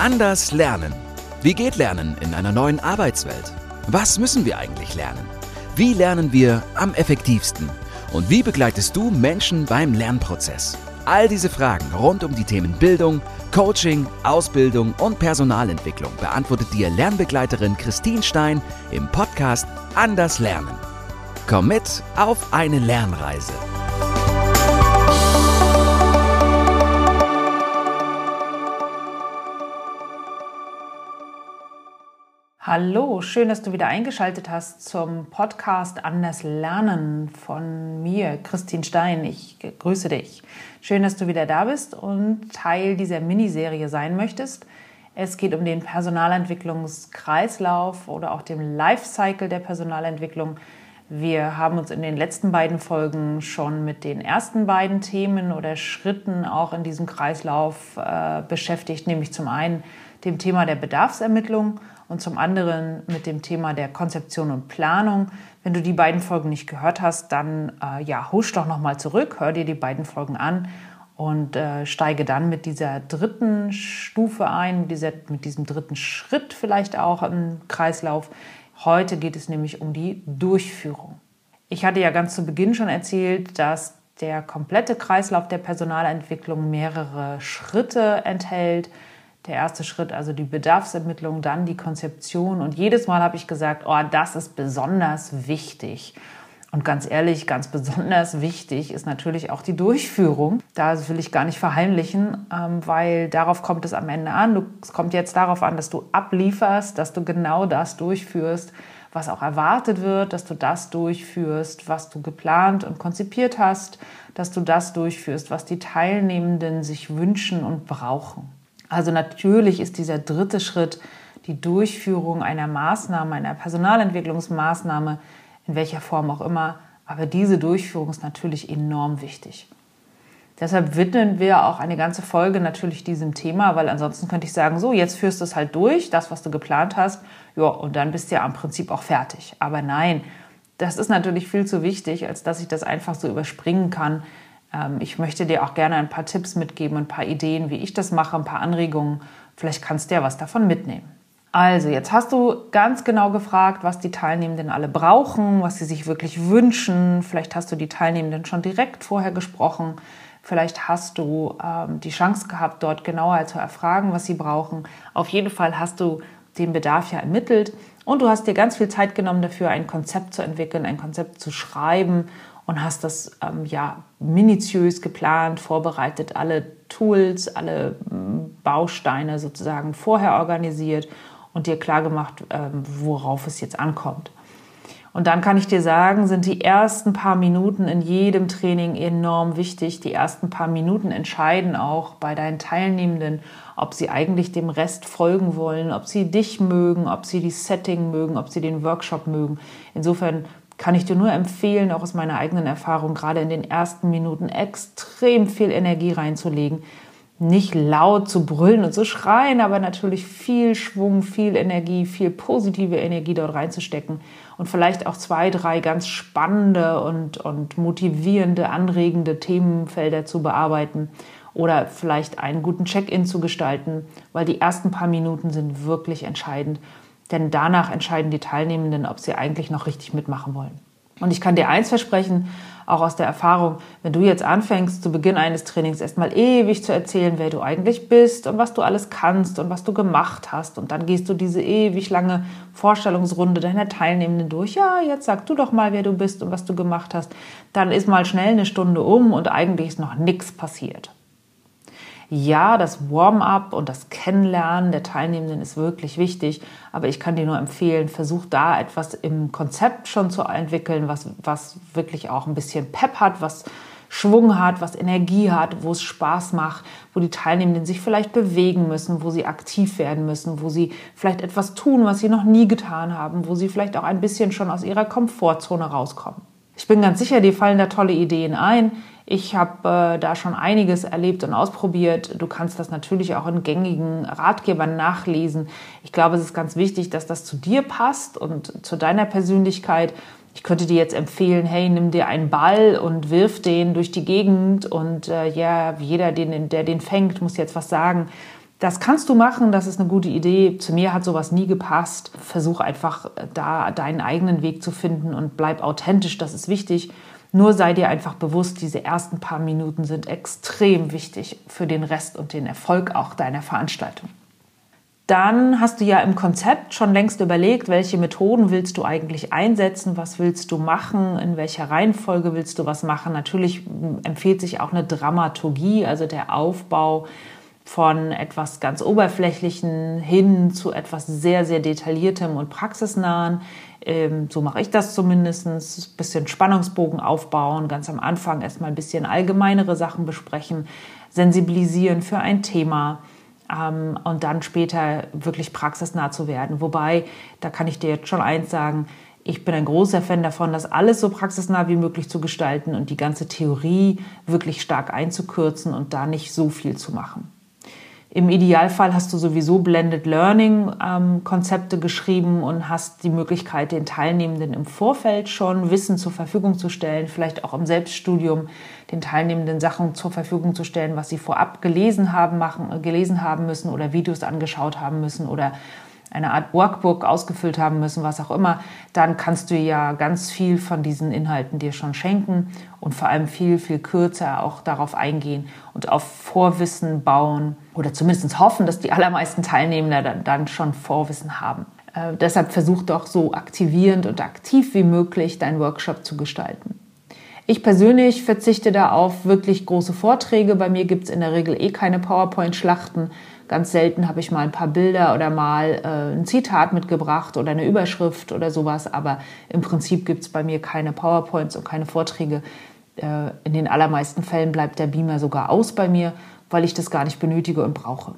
Anders lernen. Wie geht Lernen in einer neuen Arbeitswelt? Was müssen wir eigentlich lernen? Wie lernen wir am effektivsten? Und wie begleitest du Menschen beim Lernprozess? All diese Fragen rund um die Themen Bildung, Coaching, Ausbildung und Personalentwicklung beantwortet dir Lernbegleiterin Christine Stein im Podcast Anders Lernen. Komm mit auf eine Lernreise. Hallo, schön, dass du wieder eingeschaltet hast zum Podcast Anders Lernen von mir, Christine Stein. Ich grüße dich. Schön, dass du wieder da bist und Teil dieser Miniserie sein möchtest. Es geht um den Personalentwicklungskreislauf oder auch dem Lifecycle der Personalentwicklung. Wir haben uns in den letzten beiden Folgen schon mit den ersten beiden Themen oder Schritten auch in diesem Kreislauf äh, beschäftigt, nämlich zum einen dem Thema der Bedarfsermittlung und zum anderen mit dem Thema der Konzeption und Planung. Wenn du die beiden Folgen nicht gehört hast, dann äh, ja, husch doch nochmal zurück, hör dir die beiden Folgen an und äh, steige dann mit dieser dritten Stufe ein, mit, dieser, mit diesem dritten Schritt vielleicht auch im Kreislauf. Heute geht es nämlich um die Durchführung. Ich hatte ja ganz zu Beginn schon erzählt, dass der komplette Kreislauf der Personalentwicklung mehrere Schritte enthält der erste Schritt, also die Bedarfsermittlung, dann die Konzeption. Und jedes Mal habe ich gesagt, oh, das ist besonders wichtig. Und ganz ehrlich, ganz besonders wichtig ist natürlich auch die Durchführung. Da will ich gar nicht verheimlichen, ähm, weil darauf kommt es am Ende an. Es kommt jetzt darauf an, dass du ablieferst, dass du genau das durchführst, was auch erwartet wird, dass du das durchführst, was du geplant und konzipiert hast, dass du das durchführst, was die Teilnehmenden sich wünschen und brauchen. Also natürlich ist dieser dritte Schritt die Durchführung einer Maßnahme, einer Personalentwicklungsmaßnahme, in welcher Form auch immer. Aber diese Durchführung ist natürlich enorm wichtig. Deshalb widmen wir auch eine ganze Folge natürlich diesem Thema, weil ansonsten könnte ich sagen, so, jetzt führst du es halt durch, das, was du geplant hast, ja, und dann bist du ja am Prinzip auch fertig. Aber nein, das ist natürlich viel zu wichtig, als dass ich das einfach so überspringen kann, ich möchte dir auch gerne ein paar Tipps mitgeben, ein paar Ideen, wie ich das mache, ein paar Anregungen. Vielleicht kannst du ja was davon mitnehmen. Also, jetzt hast du ganz genau gefragt, was die Teilnehmenden alle brauchen, was sie sich wirklich wünschen. Vielleicht hast du die Teilnehmenden schon direkt vorher gesprochen. Vielleicht hast du ähm, die Chance gehabt, dort genauer zu erfragen, was sie brauchen. Auf jeden Fall hast du den Bedarf ja ermittelt und du hast dir ganz viel Zeit genommen dafür, ein Konzept zu entwickeln, ein Konzept zu schreiben und hast das ähm, ja minutiös geplant, vorbereitet, alle Tools, alle ähm, Bausteine sozusagen vorher organisiert und dir klar gemacht, ähm, worauf es jetzt ankommt. Und dann kann ich dir sagen, sind die ersten paar Minuten in jedem Training enorm wichtig. Die ersten paar Minuten entscheiden auch bei deinen Teilnehmenden, ob sie eigentlich dem Rest folgen wollen, ob sie dich mögen, ob sie die Setting mögen, ob sie den Workshop mögen. Insofern kann ich dir nur empfehlen, auch aus meiner eigenen Erfahrung, gerade in den ersten Minuten extrem viel Energie reinzulegen. Nicht laut zu brüllen und zu schreien, aber natürlich viel Schwung, viel Energie, viel positive Energie dort reinzustecken und vielleicht auch zwei, drei ganz spannende und, und motivierende, anregende Themenfelder zu bearbeiten oder vielleicht einen guten Check-in zu gestalten, weil die ersten paar Minuten sind wirklich entscheidend denn danach entscheiden die Teilnehmenden, ob sie eigentlich noch richtig mitmachen wollen. Und ich kann dir eins versprechen, auch aus der Erfahrung, wenn du jetzt anfängst, zu Beginn eines Trainings erstmal ewig zu erzählen, wer du eigentlich bist und was du alles kannst und was du gemacht hast, und dann gehst du diese ewig lange Vorstellungsrunde deiner Teilnehmenden durch, ja, jetzt sag du doch mal, wer du bist und was du gemacht hast, dann ist mal schnell eine Stunde um und eigentlich ist noch nichts passiert ja, das Warm-up und das Kennenlernen der Teilnehmenden ist wirklich wichtig, aber ich kann dir nur empfehlen, versuch da etwas im Konzept schon zu entwickeln, was, was wirklich auch ein bisschen Pep hat, was Schwung hat, was Energie hat, wo es Spaß macht, wo die Teilnehmenden sich vielleicht bewegen müssen, wo sie aktiv werden müssen, wo sie vielleicht etwas tun, was sie noch nie getan haben, wo sie vielleicht auch ein bisschen schon aus ihrer Komfortzone rauskommen. Ich bin ganz sicher, dir fallen da tolle Ideen ein. Ich habe äh, da schon einiges erlebt und ausprobiert. Du kannst das natürlich auch in gängigen Ratgebern nachlesen. Ich glaube, es ist ganz wichtig, dass das zu dir passt und zu deiner Persönlichkeit. Ich könnte dir jetzt empfehlen, hey, nimm dir einen Ball und wirf den durch die Gegend und äh, ja, jeder, den, der den fängt, muss jetzt was sagen. Das kannst du machen, das ist eine gute Idee. Zu mir hat sowas nie gepasst. Versuch einfach äh, da deinen eigenen Weg zu finden und bleib authentisch, das ist wichtig. Nur sei dir einfach bewusst, diese ersten paar Minuten sind extrem wichtig für den Rest und den Erfolg auch deiner Veranstaltung. Dann hast du ja im Konzept schon längst überlegt, welche Methoden willst du eigentlich einsetzen, was willst du machen, in welcher Reihenfolge willst du was machen. Natürlich empfiehlt sich auch eine Dramaturgie, also der Aufbau von etwas ganz Oberflächlichen hin zu etwas sehr, sehr Detailliertem und Praxisnahen. Ähm, so mache ich das zumindest. Ein bisschen Spannungsbogen aufbauen, ganz am Anfang erstmal ein bisschen allgemeinere Sachen besprechen, sensibilisieren für ein Thema ähm, und dann später wirklich praxisnah zu werden. Wobei, da kann ich dir jetzt schon eins sagen, ich bin ein großer Fan davon, das alles so praxisnah wie möglich zu gestalten und die ganze Theorie wirklich stark einzukürzen und da nicht so viel zu machen. Im Idealfall hast du sowieso Blended Learning ähm, geschrieben und hast die Möglichkeit, den Teilnehmenden im Vorfeld schon Wissen zur Verfügung zu stellen, vielleicht auch im Selbststudium den Teilnehmenden Sachen zur Verfügung zu stellen, was sie vorab gelesen haben, machen, gelesen haben müssen oder Videos angeschaut haben müssen oder eine Art Workbook ausgefüllt haben müssen, was auch immer, dann kannst du ja ganz viel von diesen Inhalten dir schon schenken und vor allem viel, viel kürzer auch darauf eingehen und auf Vorwissen bauen oder zumindest hoffen, dass die allermeisten Teilnehmer dann, schon Vorwissen haben. Äh, deshalb versuch doch so aktivierend und aktiv wie möglich deinen Workshop zu gestalten. Ich persönlich verzichte da auf wirklich große Vorträge. Bei mir gibt es in der Regel eh keine PowerPoint-Schlachten, Ganz selten habe ich mal ein paar Bilder oder mal äh, ein Zitat mitgebracht oder eine Überschrift oder sowas. Aber im Prinzip gibt es bei mir keine PowerPoints und keine Vorträge. Äh, in den allermeisten Fällen bleibt der Beamer sogar aus bei mir, weil ich das gar nicht benötige und brauche.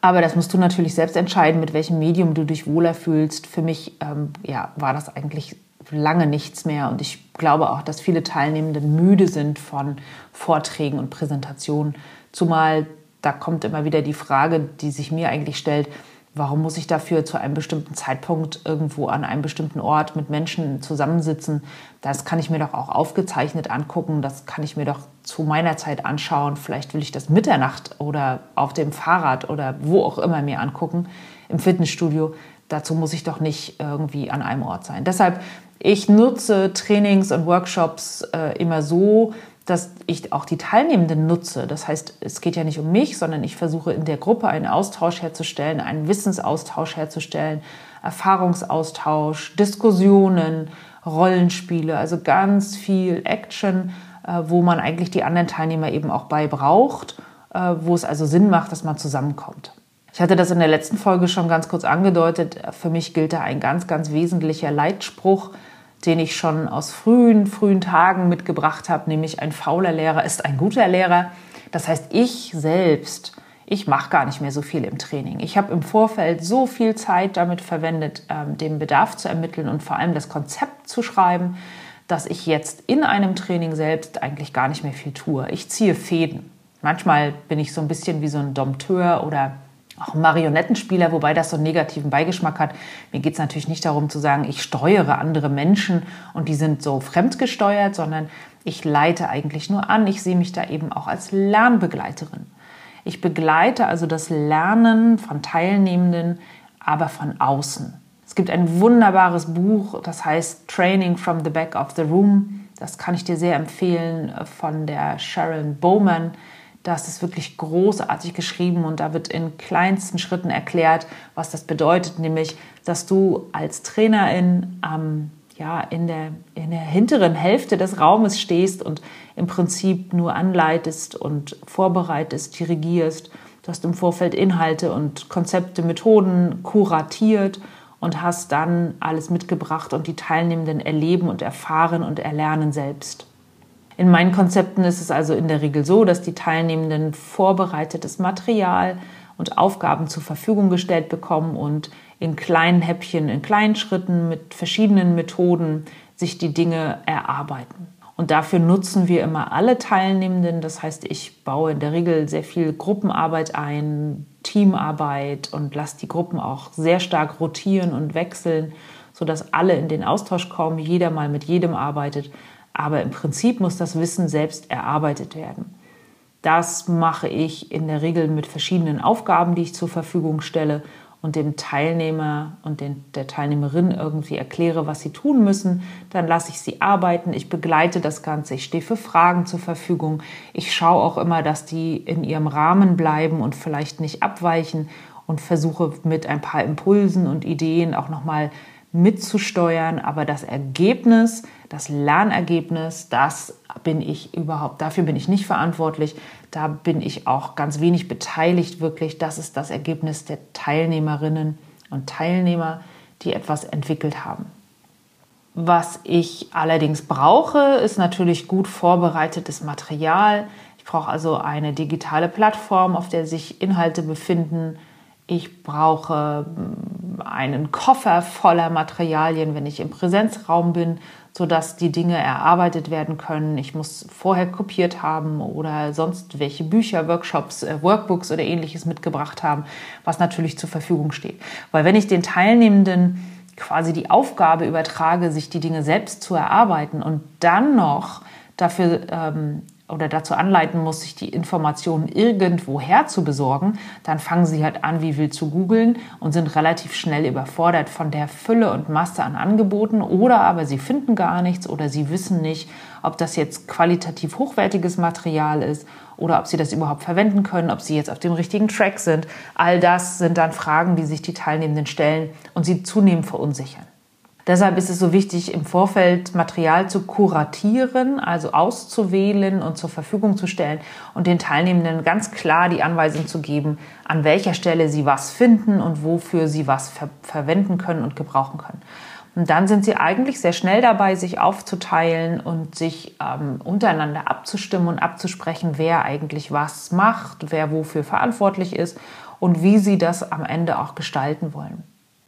Aber das musst du natürlich selbst entscheiden, mit welchem Medium du dich wohler fühlst. Für mich ähm, ja, war das eigentlich lange nichts mehr. Und ich glaube auch, dass viele Teilnehmende müde sind von Vorträgen und Präsentationen. Zumal da kommt immer wieder die Frage, die sich mir eigentlich stellt, warum muss ich dafür zu einem bestimmten Zeitpunkt irgendwo an einem bestimmten Ort mit Menschen zusammensitzen? Das kann ich mir doch auch aufgezeichnet angucken, das kann ich mir doch zu meiner Zeit anschauen. Vielleicht will ich das Mitternacht oder auf dem Fahrrad oder wo auch immer mir angucken, im Fitnessstudio. Dazu muss ich doch nicht irgendwie an einem Ort sein. Deshalb, ich nutze Trainings und Workshops äh, immer so, dass ich auch die Teilnehmenden nutze. Das heißt, es geht ja nicht um mich, sondern ich versuche in der Gruppe einen Austausch herzustellen, einen Wissensaustausch herzustellen, Erfahrungsaustausch, Diskussionen, Rollenspiele, also ganz viel Action, äh, wo man eigentlich die anderen Teilnehmer eben auch bei braucht, äh, wo es also Sinn macht, dass man zusammenkommt. Ich hatte das in der letzten Folge schon ganz kurz angedeutet. Für mich gilt da ein ganz, ganz wesentlicher Leitspruch, den ich schon aus frühen, frühen Tagen mitgebracht habe, nämlich ein fauler Lehrer ist ein guter Lehrer. Das heißt, ich selbst, ich mache gar nicht mehr so viel im Training. Ich habe im Vorfeld so viel Zeit damit verwendet, ähm, den Bedarf zu ermitteln und vor allem das Konzept zu schreiben, dass ich jetzt in einem Training selbst eigentlich gar nicht mehr viel tue. Ich ziehe Fäden. Manchmal bin ich so ein bisschen wie so ein Dompteur oder auch Marionettenspieler, wobei das so einen negativen Beigeschmack hat. Mir geht es natürlich nicht darum zu sagen, ich steuere andere Menschen und die sind so fremdgesteuert, sondern ich leite eigentlich nur an. Ich sehe mich da eben auch als Lernbegleiterin. Ich begleite also das Lernen von Teilnehmenden, aber von außen. Es gibt ein wunderbares Buch, das heißt Training from the Back of the Room. Das kann ich dir sehr empfehlen äh, von der Sharon Bowman. Das ist wirklich großartig geschrieben und da wird in kleinsten Schritten erklärt, was das bedeutet, nämlich, dass du als Trainerin ähm, ja, in, der, in der hinteren Hälfte des Raumes stehst und im Prinzip nur anleitest und vorbereitest, dirigierst. Du hast im Vorfeld Inhalte und Konzepte, Methoden kuratiert und hast dann alles mitgebracht und die Teilnehmenden erleben und erfahren und erlernen selbst. In meinen Konzepten ist es also in der Regel so, dass die Teilnehmenden vorbereitetes Material und Aufgaben zur Verfügung gestellt bekommen und in kleinen Häppchen, in kleinen Schritten mit verschiedenen Methoden sich die Dinge erarbeiten. Und dafür nutzen wir immer alle Teilnehmenden. Das heißt, ich baue in der Regel sehr viel Gruppenarbeit ein, Teamarbeit und lasse die Gruppen auch sehr stark rotieren und wechseln, sodass alle in den Austausch kommen, jeder mal mit jedem arbeitet aber im Prinzip muss das Wissen selbst erarbeitet werden. Das mache ich in der Regel mit verschiedenen Aufgaben, die ich zur Verfügung stelle und dem Teilnehmer und den, der Teilnehmerin irgendwie erkläre, was sie tun müssen. Dann lasse ich sie arbeiten. Ich begleite das Ganze. Ich stehe für Fragen zur Verfügung. Ich schaue auch immer, dass die in ihrem Rahmen bleiben und vielleicht nicht abweichen und versuche mit ein paar Impulsen und Ideen auch nochmal mitzusteuern. Aber das Ergebnis, das Lernergebnis, das bin ich überhaupt, dafür bin ich nicht verantwortlich. Da bin ich auch ganz wenig beteiligt, wirklich. Das ist das Ergebnis der Teilnehmerinnen und Teilnehmer, die etwas entwickelt haben. Was ich allerdings brauche, ist natürlich gut vorbereitetes Material. Ich brauche also eine digitale Plattform, auf der sich Inhalte befinden. Ich brauche hm, einen Koffer voller Materialien, wenn ich im Präsenzraum bin, sodass die Dinge erarbeitet werden können. Ich muss vorher kopiert haben oder sonst welche Bücher, Workshops, äh, Workbooks oder ähnliches mitgebracht haben, was natürlich zur Verfügung steht. Weil wenn ich den Teilnehmenden quasi die Aufgabe übertrage, sich die Dinge selbst zu erarbeiten und dann noch dafür ähm, oder dazu anleiten muss, sich die Informationen irgendwoher zu besorgen, dann fangen sie halt an, wie wild zu googeln und sind relativ schnell überfordert von der Fülle und Masse an Angeboten oder aber sie finden gar nichts oder sie wissen nicht, ob das jetzt qualitativ hochwertiges Material ist oder ob sie das überhaupt verwenden können, ob sie jetzt auf dem richtigen Track sind. All das sind dann Fragen, die sich die Teilnehmenden stellen und sie zunehmend verunsichern. Deshalb ist es so wichtig, im Vorfeld Material zu kuratieren, also auszuwählen und zur Verfügung zu stellen und den Teilnehmenden ganz klar die Anweisung zu geben, an welcher Stelle sie was finden und wofür sie was ver verwenden können und gebrauchen können. Und dann sind sie eigentlich sehr schnell dabei, sich aufzuteilen und sich ähm, untereinander abzustimmen und abzusprechen, wer eigentlich was macht, wer wofür verantwortlich ist und wie sie das am Ende auch gestalten wollen.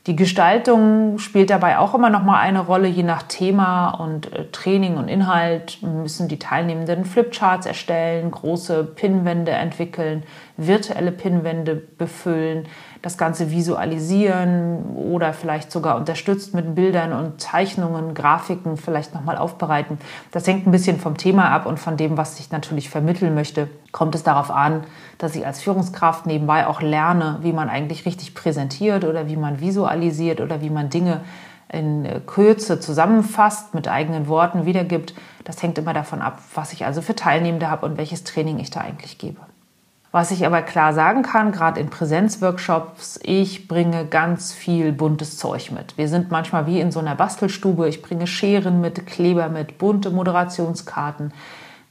Die Gestaltung spielt dabei auch immer noch mal eine Rolle, je nach Thema und äh, Training und Inhalt müssen die Teilnehmenden Flipcharts erstellen, große Pinwände entwickeln, virtuelle Pinwände befüllen, das Ganze visualisieren oder vielleicht sogar unterstützt mit Bildern und Zeichnungen, Grafiken vielleicht nochmal aufbereiten. Das hängt ein bisschen vom Thema ab und von dem, was ich natürlich vermitteln möchte. Kommt es darauf an, dass ich als Führungskraft nebenbei auch lerne, wie man eigentlich richtig präsentiert oder wie man visualisiert oder wie man Dinge in Kürze zusammenfasst, mit eigenen Worten wiedergibt. Das hängt immer davon ab, was ich also für Teilnehmende habe und welches Training ich da eigentlich gebe. Was ich aber klar sagen kann, gerade in Präsenzworkshops, ich bringe ganz viel buntes Zeug mit. Wir sind manchmal wie in so einer Bastelstube. Ich bringe Scheren mit, Kleber mit, bunte Moderationskarten,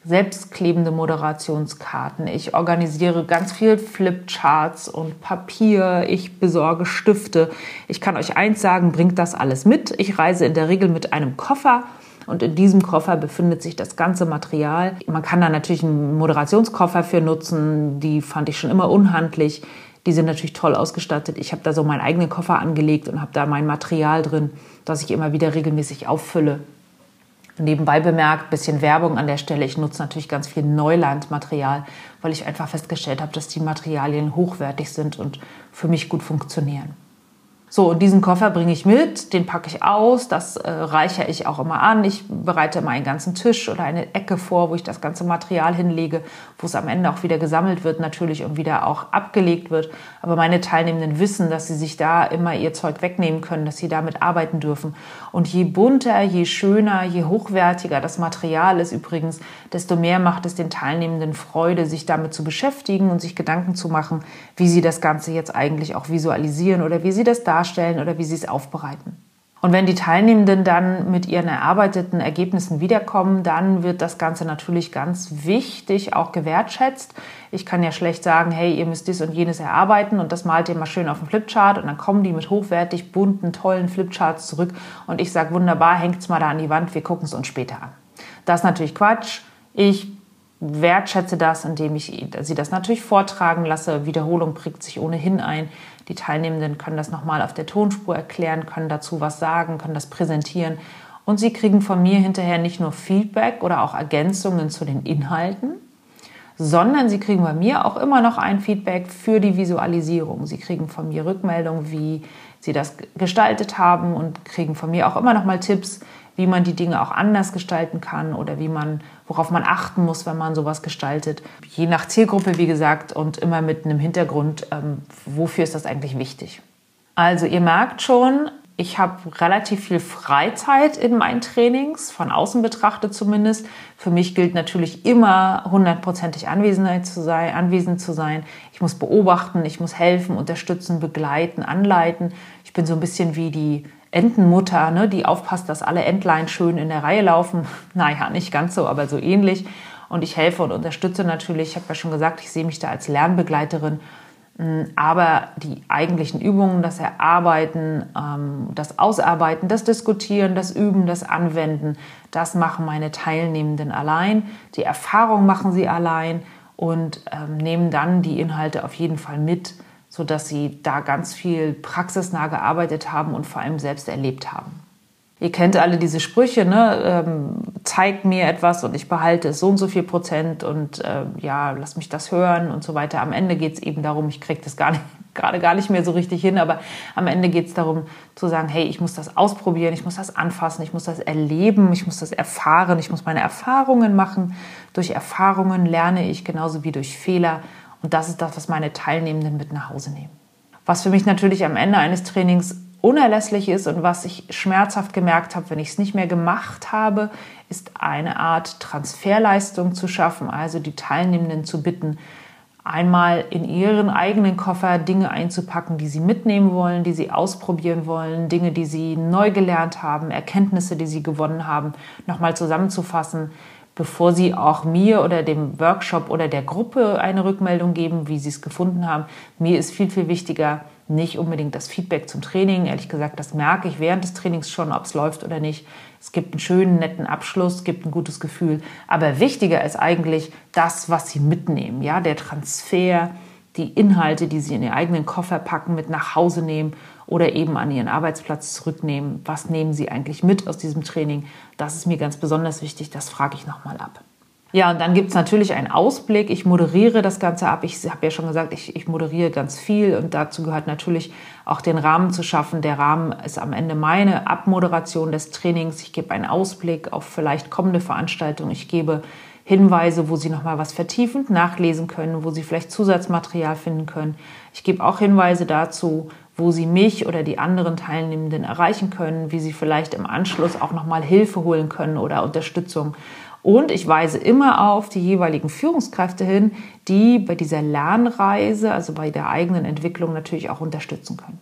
selbstklebende Moderationskarten. Ich organisiere ganz viel Flipcharts und Papier. Ich besorge Stifte. Ich kann euch eins sagen, bringt das alles mit. Ich reise in der Regel mit einem Koffer und in diesem Koffer befindet sich das ganze Material. Man kann da natürlich einen Moderationskoffer für nutzen. Die fand ich schon immer unhandlich. Die sind natürlich toll ausgestattet. Ich habe da so meinen eigenen Koffer angelegt und habe da mein Material drin, das ich immer wieder regelmäßig auffülle. Nebenbei bemerkt, bisschen Werbung an der Stelle. Ich nutze natürlich ganz viel Neulandmaterial, weil ich einfach festgestellt habe, dass die Materialien hochwertig sind und für mich gut funktionieren. So, und diesen Koffer bringe ich mit, den packe ich aus, das äh, reichere ich auch immer an. Ich bereite immer einen ganzen Tisch oder eine Ecke vor, wo ich das ganze Material hinlege, wo es am Ende auch wieder gesammelt wird natürlich und wieder auch abgelegt wird. Aber meine Teilnehmenden wissen, dass sie sich da immer ihr Zeug wegnehmen können, dass sie damit arbeiten dürfen. Und je bunter, je schöner, je hochwertiger das Material ist übrigens, desto mehr macht es den Teilnehmenden Freude, sich damit zu beschäftigen und sich Gedanken zu machen, wie sie das Ganze jetzt eigentlich auch visualisieren oder wie sie das darstellen darstellen oder wie sie es aufbereiten. Und wenn die Teilnehmenden dann mit ihren erarbeiteten Ergebnissen wiederkommen, dann wird das Ganze natürlich ganz wichtig auch gewertschätzt. Ich kann ja schlecht sagen, hey, ihr müsst dies und jenes erarbeiten und das malt ihr mal schön auf dem Flipchart und dann kommen die mit hochwertig bunten, tollen Flipcharts zurück und ich sage, wunderbar, hängt es mal da an die Wand, wir gucken es uns später an. Das ist natürlich Quatsch. Ich wertschätze das, indem ich sie das natürlich vortragen lasse. Wiederholung prägt sich ohnehin ein. Die Teilnehmenden können das nochmal auf der Tonspur erklären, können dazu was sagen, können das präsentieren. Und sie kriegen von mir hinterher nicht nur Feedback oder auch Ergänzungen zu den Inhalten, sondern sie kriegen bei mir auch immer noch ein Feedback für die Visualisierung. Sie kriegen von mir Rückmeldung, wie sie das gestaltet haben und kriegen von mir auch immer noch mal Tipps, wie man die Dinge auch anders gestalten kann oder wie man, worauf man achten muss, wenn man sowas gestaltet. Je nach Zielgruppe, wie gesagt, und immer mit einem Hintergrund, ähm, wofür ist das eigentlich wichtig. Also ihr merkt schon, ich habe relativ viel Freizeit in meinen Trainings, von außen betrachtet zumindest. Für mich gilt natürlich immer hundertprozentig anwesend zu sein, anwesend zu sein. Ich muss beobachten, ich muss helfen, unterstützen, begleiten, anleiten. Ich bin so ein bisschen wie die Entenmutter, ne, die aufpasst, dass alle Entlein schön in der Reihe laufen. Naja, nicht ganz so, aber so ähnlich. Und ich helfe und unterstütze natürlich. Ich habe ja schon gesagt, ich sehe mich da als Lernbegleiterin aber die eigentlichen Übungen, das Erarbeiten, ähm, das Ausarbeiten, das Diskutieren, das Üben, das Anwenden, das machen meine Teilnehmenden allein. Die Erfahrung machen sie allein und ähm, nehmen dann die Inhalte auf jeden Fall mit, sodass sie da ganz viel praxisnah gearbeitet haben und vor allem selbst erlebt haben. Ihr kennt alle diese Sprüche, ne? Ähm, zeig mir etwas und ich behalte es so und so viel Prozent und äh, ja, lass mich das hören und so weiter. Am Ende geht es eben darum, ich kriege das gar nicht, gerade gar nicht mehr so richtig hin, aber am Ende geht es darum zu sagen, hey, ich muss das ausprobieren, ich muss das anfassen, ich muss das erleben, ich muss das erfahren, ich muss meine Erfahrungen machen. Durch Erfahrungen lerne ich genauso wie durch Fehler und das ist das, was meine Teilnehmenden mit nach Hause nehmen. Was für mich natürlich am Ende eines Trainings unerlässlich ist und was ich schmerzhaft gemerkt habe, wenn ich es nicht mehr gemacht habe, ist eine Art Transferleistung zu schaffen, also die Teilnehmenden zu bitten, einmal in ihren eigenen Koffer Dinge einzupacken, die sie mitnehmen wollen, die sie ausprobieren wollen, Dinge, die sie neu gelernt haben, Erkenntnisse, die sie gewonnen haben, nochmal zusammenzufassen, bevor sie auch mir oder dem Workshop oder der Gruppe eine Rückmeldung geben, wie sie es gefunden haben. Mir ist viel, viel wichtiger, nicht unbedingt das Feedback zum Training. Ehrlich gesagt, das merke ich während des Trainings schon, ob es läuft oder nicht. Es gibt einen schönen, netten Abschluss, es gibt ein gutes Gefühl. Aber wichtiger ist eigentlich das, was Sie mitnehmen. Ja, der Transfer, die Inhalte, die Sie in Ihren eigenen Koffer packen, mit nach Hause nehmen oder eben an Ihren Arbeitsplatz zurücknehmen. Was nehmen Sie eigentlich mit aus diesem Training? Das ist mir ganz besonders wichtig. Das frage ich nochmal ab. Ja, und dann gibt es natürlich einen Ausblick. Ich moderiere das Ganze ab. Ich habe ja schon gesagt, ich, ich moderiere ganz viel und dazu gehört natürlich auch den Rahmen zu schaffen. Der Rahmen ist am Ende meine Abmoderation des Trainings. Ich gebe einen Ausblick auf vielleicht kommende Veranstaltungen. Ich gebe Hinweise, wo Sie nochmal was vertiefend nachlesen können, wo Sie vielleicht Zusatzmaterial finden können. Ich gebe auch Hinweise dazu, wo Sie mich oder die anderen Teilnehmenden erreichen können, wie Sie vielleicht im Anschluss auch nochmal Hilfe holen können oder Unterstützung. Und ich weise immer auf die jeweiligen Führungskräfte hin, die bei dieser Lernreise, also bei der eigenen Entwicklung natürlich auch unterstützen können.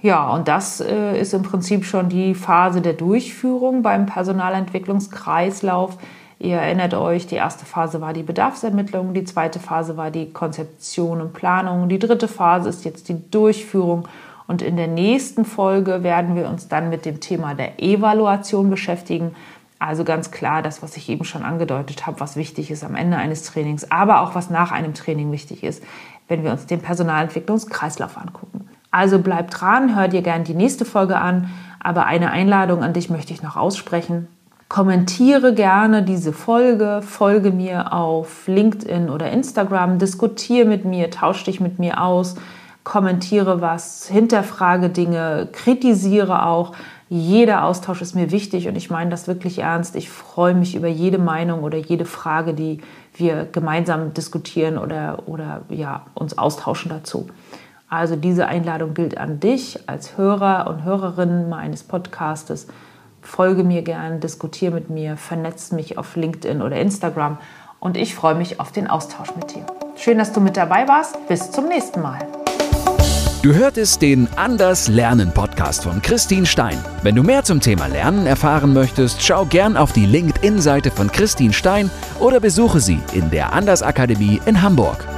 Ja, und das äh, ist im Prinzip schon die Phase der Durchführung beim Personalentwicklungskreislauf. Ihr erinnert euch, die erste Phase war die Bedarfsermittlung, die zweite Phase war die Konzeption und Planung, die dritte Phase ist jetzt die Durchführung und in der nächsten Folge werden wir uns dann mit dem Thema der Evaluation beschäftigen. Also ganz klar das, was ich eben schon angedeutet habe, was wichtig ist am Ende eines Trainings, aber auch was nach einem Training wichtig ist, wenn wir uns den Personalentwicklungskreislauf angucken. Also bleibt dran, hört dir gerne die nächste Folge an, aber eine Einladung an dich möchte ich noch aussprechen. Kommentiere gerne diese Folge, folge mir auf LinkedIn oder Instagram, diskutiere mit mir, tausche dich mit mir aus, kommentiere was, hinterfrage Dinge, kritisiere auch. Jeder Austausch ist mir wichtig und ich meine das wirklich ernst. Ich freue mich über jede Meinung oder jede Frage, die wir gemeinsam diskutieren oder, oder ja, uns austauschen dazu. Also diese Einladung gilt an dich als Hörer und Hörerin meines Podcastes. Folge mir gern, diskutiere mit mir, vernetze mich auf LinkedIn oder Instagram und ich freue mich auf den Austausch mit dir. Schön, dass du mit dabei warst. Bis zum nächsten Mal. Du hörtest den Anders Lernen Podcast von Christine Stein. Wenn du mehr zum Thema Lernen erfahren möchtest, schau gern auf die LinkedIn-Seite von Christine Stein oder besuche sie in der Anders Akademie in Hamburg.